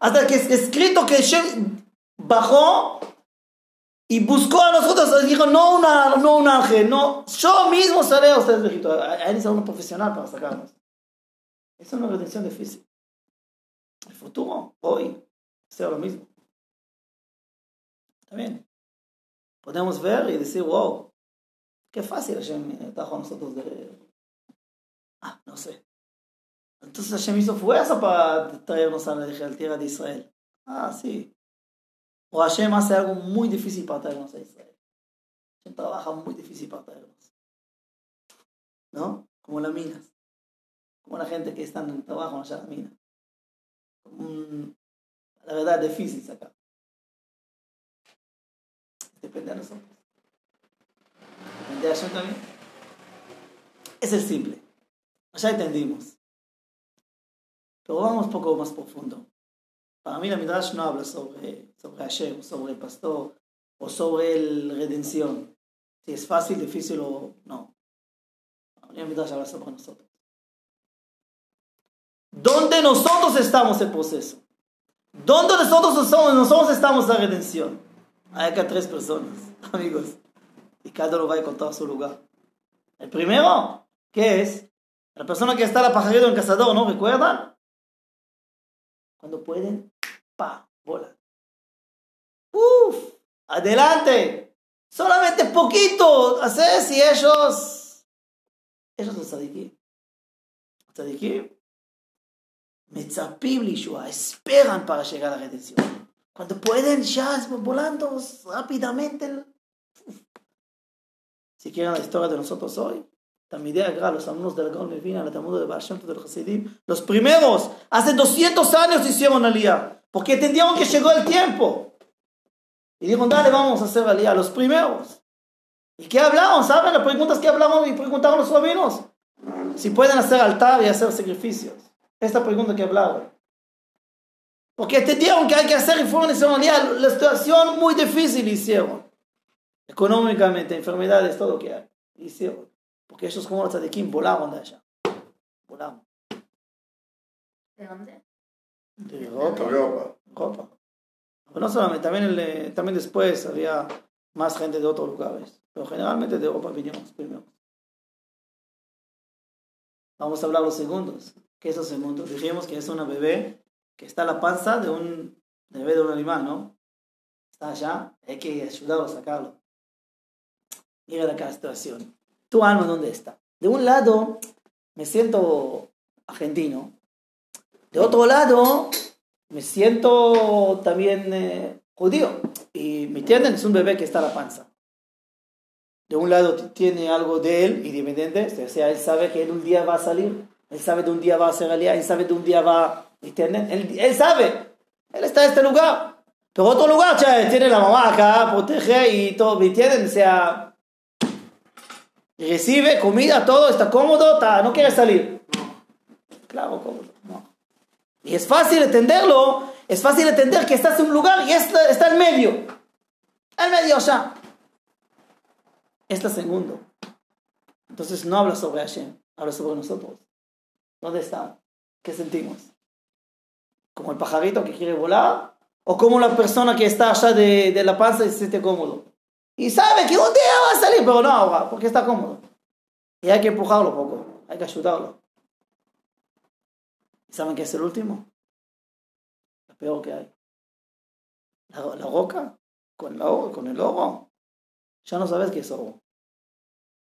Hasta que es escrito que Hashem bajó y buscó a nosotros, dijo, no, una, no un ángel, no, yo mismo seré a ustedes de Egipto. Ahí necesita uno profesional para sacarnos. Es una redención difícil. El futuro, hoy, sea lo mismo. Está bien. podemos ver y decir, wow, qué fácil Hashem trajo a nosotros de... Ah, no sé. Entonces Hashem hizo fuerza para traernos a la tierra de Israel. Ah, sí. O Hashem hace algo muy difícil para traernos a Israel. Hashem trabaja muy difícil para traernos. ¿No? Como las minas. Como la gente que está en el trabajo allá en la mina. la verdad, es difícil sacar. Depende de nosotros. Depende de Hashem también. Es el simple. Ya entendimos. Pero vamos un poco más profundo. Para mí la Midrash no habla sobre, sobre Hashem, sobre el pastor, o sobre la redención. Si es fácil, difícil o no. Para mí la Midrash habla sobre nosotros. ¿Dónde nosotros estamos el proceso? ¿Dónde nosotros somos, nosotros estamos en la redención? Hay acá tres personas, <laughs> amigos. Y cada uno va a encontrar su lugar. El primero, ¿qué es? La persona que está la pajarito en cazador, ¿no? ¿Recuerdan? Cuando pueden, pa, bola. Uf, adelante. Solamente poquito. Hacer si ellos, ellos los tzadikim. Tzadikim, metzapim lishua, esperan para llegar a la redención. Cuando pueden, ya volando rápidamente. <laughs> Si quieren la historia de nosotros hoy, Tamidei Agra, los alumnos del Gaon Mevina, la Talmud de Baal de los Hasidim, los primeros, hace 200 años hicieron aliyah, porque entendieron que llegó el tiempo. Y dijeron, dale, vamos a hacer aliyah, los primeros. ¿Y qué hablaron? ¿Saben las preguntas que hablaron y preguntaron los rabinos? Si pueden hacer altar y hacer sacrificios. Esta pregunta que hablaron. Porque entendieron que hay que hacer y fueron. La situación muy difícil hicieron. Económicamente, enfermedades, todo lo que hay. Hicieron. Porque ellos como los tzadikim volaron de allá. Volaron. ¿De dónde? De Europa. Europa. Pero no solamente, también, también después había más gente de otros lugares. Pero generalmente de Europa vinimos primero. Vamos a hablar los segundos. ¿Qué es los segundos? Dijimos que es una bebé que está en la panza de un bebé de un animal, ¿no? Está allá, hay que ayudarlo a sacarlo. Mira acá la situación tu alma dónde está. De un lado me siento argentino, de otro lado me siento también eh, judío. Y me entienden, es un bebé que está a la panza. De un lado tiene algo de él, independiente, o sea, él sabe que él un día va a salir, él sabe de un día va a ser aliado, él sabe de un día va, ¿entienden? Él, él sabe, él está en este lugar. Pero otro lugar, ya, tiene la mamá acá, protege y todo, ¿me entienden? O sea, recibe comida, todo, está cómodo, no quiere salir. Claro, cómodo, no. Y es fácil entenderlo, es fácil entender que estás en un lugar y está, está en medio. En medio ya. Está segundo. Entonces no habla sobre Hashem, habla sobre nosotros. ¿Dónde está? ¿Qué sentimos? ¿Como el pajarito que quiere volar? ¿O como la persona que está allá de, de la panza y se siente cómodo? Y sabe que un día va a salir, pero no ahora, porque está cómodo. Y hay que empujarlo un poco, hay que ayudarlo. ¿Y saben qué es el último? Lo peor que hay. La, la roca con el, oro, con el oro. Ya no sabes qué es oro.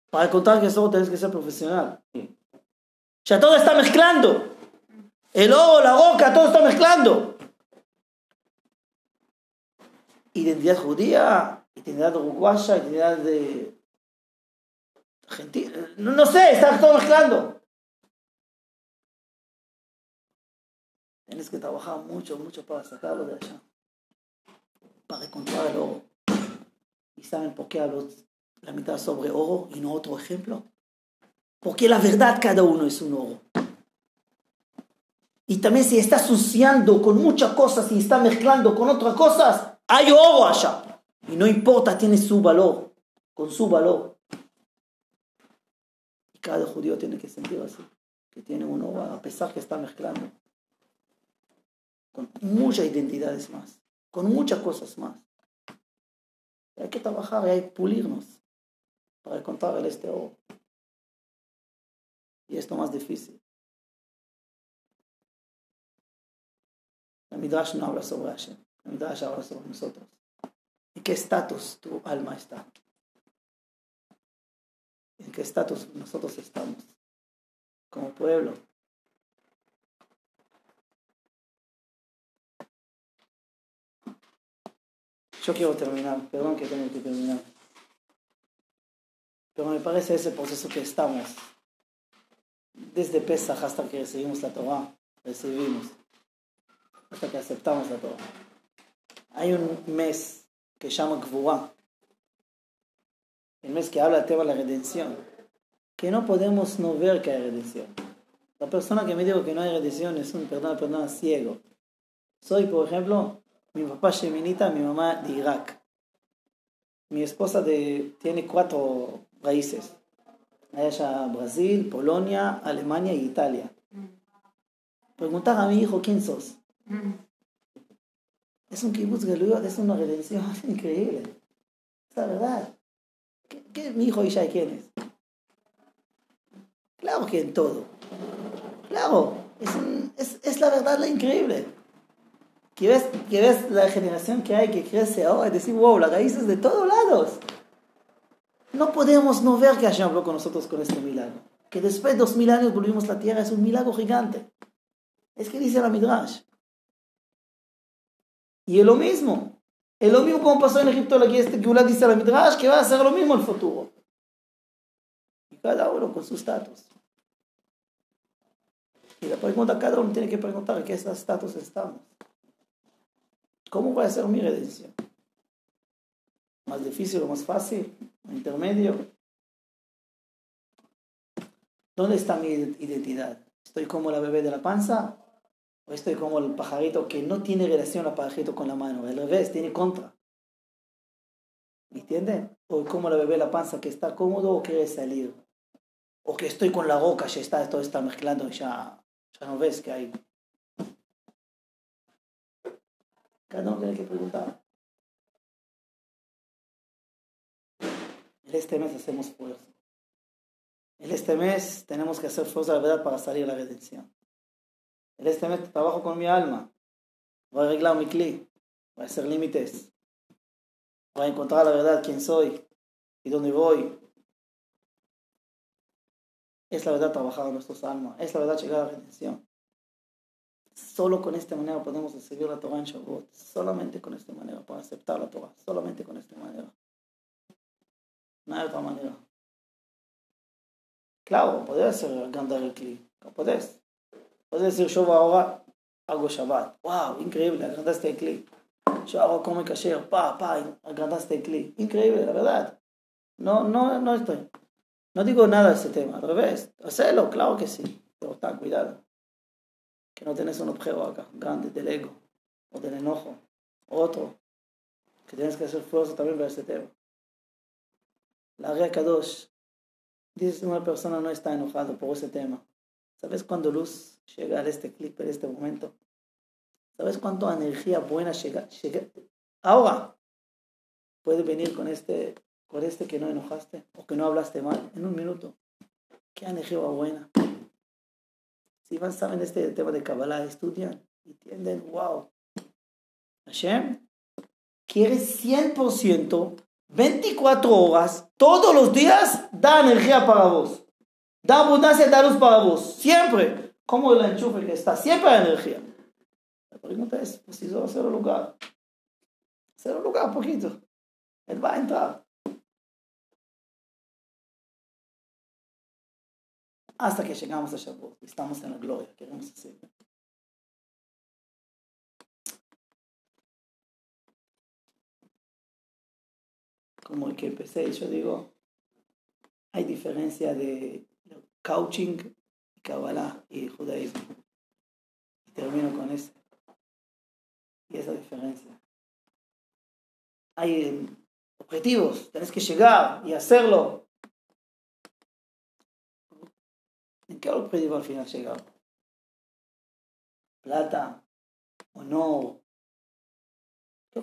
Para contar que es oro tienes que ser profesional. Ya todo está mezclando. El oro, la roca, todo está mezclando. Identidad judía, identidad uruguaya, identidad de Argentina. No, sé, está todo mezclando. Tienes que trabajar mucho, mucho para sacarlo de allá. Para encontrar el oro. ¿Y saben por qué hablo la mitad sobre oro y no otro ejemplo? Porque la verdad cada uno es un oro. Y también si está asociando con muchas cosas y está mezclando con otras cosas, hay oro allá. Y no importa, tiene su valor, con su valor. Y cada judío tiene que sentir así, que tiene uno, a pesar que está mezclando, con muchas identidades más, con muchas cosas más. hay que trabajar y hay que pulirnos para encontrar el este oro. Y esto más difícil. La Midrash no habla sobre Hashem, la Midrash habla sobre nosotros. ¿En qué estatus tu alma está? ¿En qué estatus nosotros estamos como pueblo? Yo quiero terminar, perdón que tengo que terminar. Pero me parece ese proceso que estamos. Desde Pesach hasta que recibimos la Torah, recibimos, hasta que aceptamos la Torah. Hay un mes que se llama Gvura, el mes que habla tema de la redención, que no podemos no ver que hay redención. La persona que me dijo que no hay redención es un perdón, perdón ciego. Soy, por ejemplo, mi papá Sheminita, mi mamá de Irak. Mi esposa de, tiene cuatro raíces. Allá Brasil, Polonia, Alemania y Italia. Preguntar a mi hijo quién sos. Es un kibbutz galuyot, es una redención <laughs> increíble. Es la verdad. ¿Qué, mi hijo Ishai quién es? Claro que en todo. Claro, es, es, es la verdad la increíble que ves, que ves la generación que hay que crece ahora y decir, wow, las raíces de todos lados. No podemos no ver que Hashem habló con nosotros con este milagro. Que después de dos mil años volvimos a la tierra es un milagro gigante. Es que dice la Midrash. Y es lo mismo. Es lo mismo como pasó en Egipto, que este que dice la Midrash, que va a ser lo mismo el futuro. Y cada uno con su estatus. Y la pregunta, cada uno tiene que preguntar qué estatus estamos. ¿Cómo va a ser mi redención? ¿Más difícil o más fácil? ¿Intermedio? ¿Dónde está mi identidad? ¿Estoy como la bebé de la panza? ¿O estoy como el pajarito que no tiene relación al pajarito con la mano? Al revés, tiene contra. ¿Me entienden? O como la bebé la panza que está cómodo o quiere salir. O que estoy con la boca, ya está, todo está mezclando ya, ya no ves que hay Cada uno tiene que preguntar. En este mes hacemos fuerza. En este mes tenemos que hacer fuerza la verdad para salir a la redención. En este mes trabajo con mi alma. Voy a arreglar mi cli. Voy a hacer límites. Voy a encontrar la verdad, quién soy y dónde voy. Es la verdad trabajar en nuestros almas. Es la verdad llegar a la redención. Solo con esta manera podemos recibir la Torah en Shavuot. Solamente con esta manera, para aceptar la Torah. Solamente con esta manera. No hay otra manera. Claro, hacer cantar el. Puedes decir, yo ahora hago Shabbat. Wow, increíble, agrandaste el clip. Yo hago come kasher, pa, pa, agrandaste el clip. Increíble, la verdad. No, no, no estoy. No digo nada de ese tema, al revés. Hacelo, claro que sí. Pero ten cuidado que no tienes un objeto acá, grande, del ego, o del enojo, otro, que tienes que hacer fuerza también para este tema. La Rea Kadosh dice una persona no está enojada por ese tema. ¿Sabes cuándo luz llega a este clip, en este momento? ¿Sabes cuánta energía buena llega, llega? Ahora puede venir con este, con este que no enojaste o que no hablaste mal en un minuto. Qué energía buena. Si van saben este tema de Kabbalah, estudian y entienden, wow. Hashem quiere 100%, 24 horas, todos los días, da energía para vos. Da abundancia, da luz para vos. Siempre. Como el enchufe que está, siempre hay energía. La pregunta es, preciso hacer un lugar. Hacer un lugar poquito. Él va a entrar. hasta que llegamos a Shavuot. Estamos en la gloria, queremos decir. Como el que empecé, yo digo, hay diferencia de coaching, Kabbalah y judaísmo. Y termino con eso. Y esa diferencia. Hay objetivos, tenés que llegar y hacerlo. ¿En qué objetivo al final llegar? ¿Plata? ¿Honor? ¿Qué.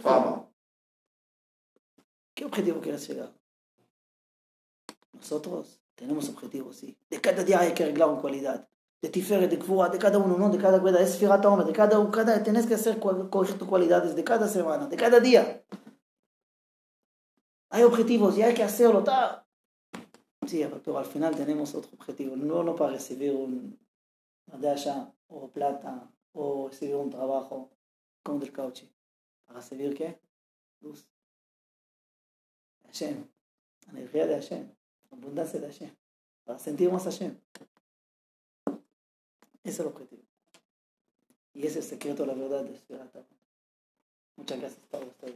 ¿Qué objetivo quieres llegar? Nosotros tenemos objetivos, sí. De cada día hay que arreglar una cualidad. De Tiferet, de Kfua, de cada uno, no de cada cualidad. Es de cada uno, cada, tenés que hacer corregir tus cualidades de cada semana, de cada día. hay objetivos y hay que hacerlo, tal. Sí, pero al final tenemos otro objetivo, no, no para recibir un medalla o plata o recibir un trabajo como del cauchi. ¿Para recibir qué? Luz. Hashem. Energía de Hashem abundancia de Hashem, para sentir más Hashem. Ese es el objetivo. Y ese es el secreto de la verdad de Sfera Muchas gracias a todos ustedes.